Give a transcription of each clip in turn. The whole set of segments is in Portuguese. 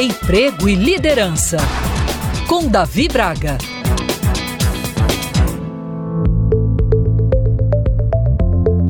Emprego e Liderança, com Davi Braga.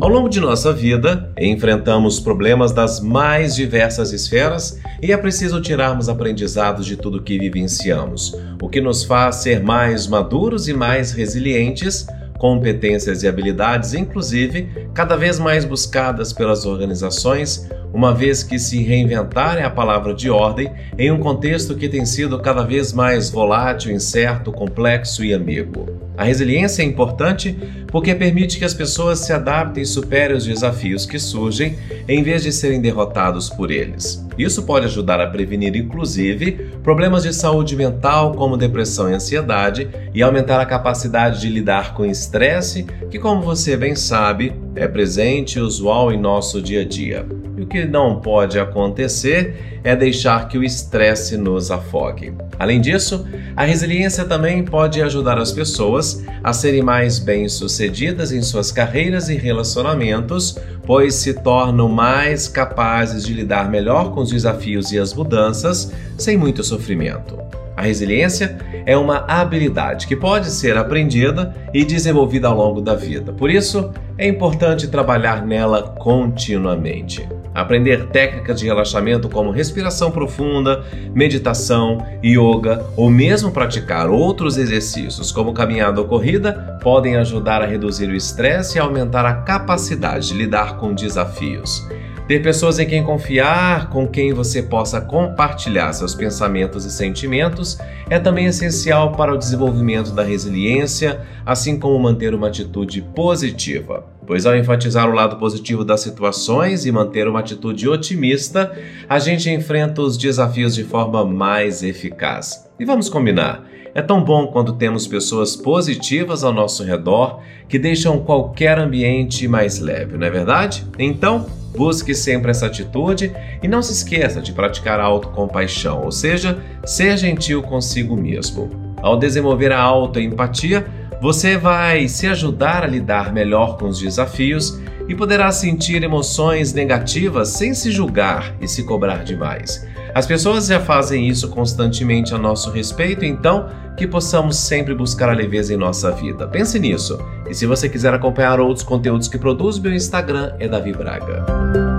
Ao longo de nossa vida, enfrentamos problemas das mais diversas esferas e é preciso tirarmos aprendizados de tudo que vivenciamos, o que nos faz ser mais maduros e mais resilientes competências e habilidades, inclusive cada vez mais buscadas pelas organizações, uma vez que se reinventar é a palavra de ordem em um contexto que tem sido cada vez mais volátil, incerto, complexo e ambíguo. A resiliência é importante porque permite que as pessoas se adaptem e superem os desafios que surgem em vez de serem derrotados por eles. Isso pode ajudar a prevenir, inclusive, problemas de saúde mental como depressão e ansiedade e aumentar a capacidade de lidar com estresse, que, como você bem sabe, é presente e usual em nosso dia a dia. E o que não pode acontecer é deixar que o estresse nos afogue. Além disso, a resiliência também pode ajudar as pessoas a serem mais bem-sucedidas em suas carreiras e relacionamentos, pois se tornam mais capazes de lidar melhor com os desafios e as mudanças sem muito sofrimento. A resiliência é uma habilidade que pode ser aprendida e desenvolvida ao longo da vida. Por isso, é importante trabalhar nela continuamente. Aprender técnicas de relaxamento como respiração profunda, meditação, yoga ou mesmo praticar outros exercícios como caminhada ou corrida podem ajudar a reduzir o estresse e aumentar a capacidade de lidar com desafios. Ter pessoas em quem confiar, com quem você possa compartilhar seus pensamentos e sentimentos, é também essencial para o desenvolvimento da resiliência, assim como manter uma atitude positiva. Pois ao enfatizar o lado positivo das situações e manter uma atitude otimista, a gente enfrenta os desafios de forma mais eficaz. E vamos combinar. É tão bom quando temos pessoas positivas ao nosso redor que deixam qualquer ambiente mais leve, não é verdade? Então, Busque sempre essa atitude e não se esqueça de praticar a autocompaixão, ou seja, ser gentil consigo mesmo. Ao desenvolver a autoempatia, você vai se ajudar a lidar melhor com os desafios e poderá sentir emoções negativas sem se julgar e se cobrar demais. As pessoas já fazem isso constantemente a nosso respeito, então que possamos sempre buscar a leveza em nossa vida. Pense nisso. E se você quiser acompanhar outros conteúdos que produzo, meu Instagram é Davi Braga.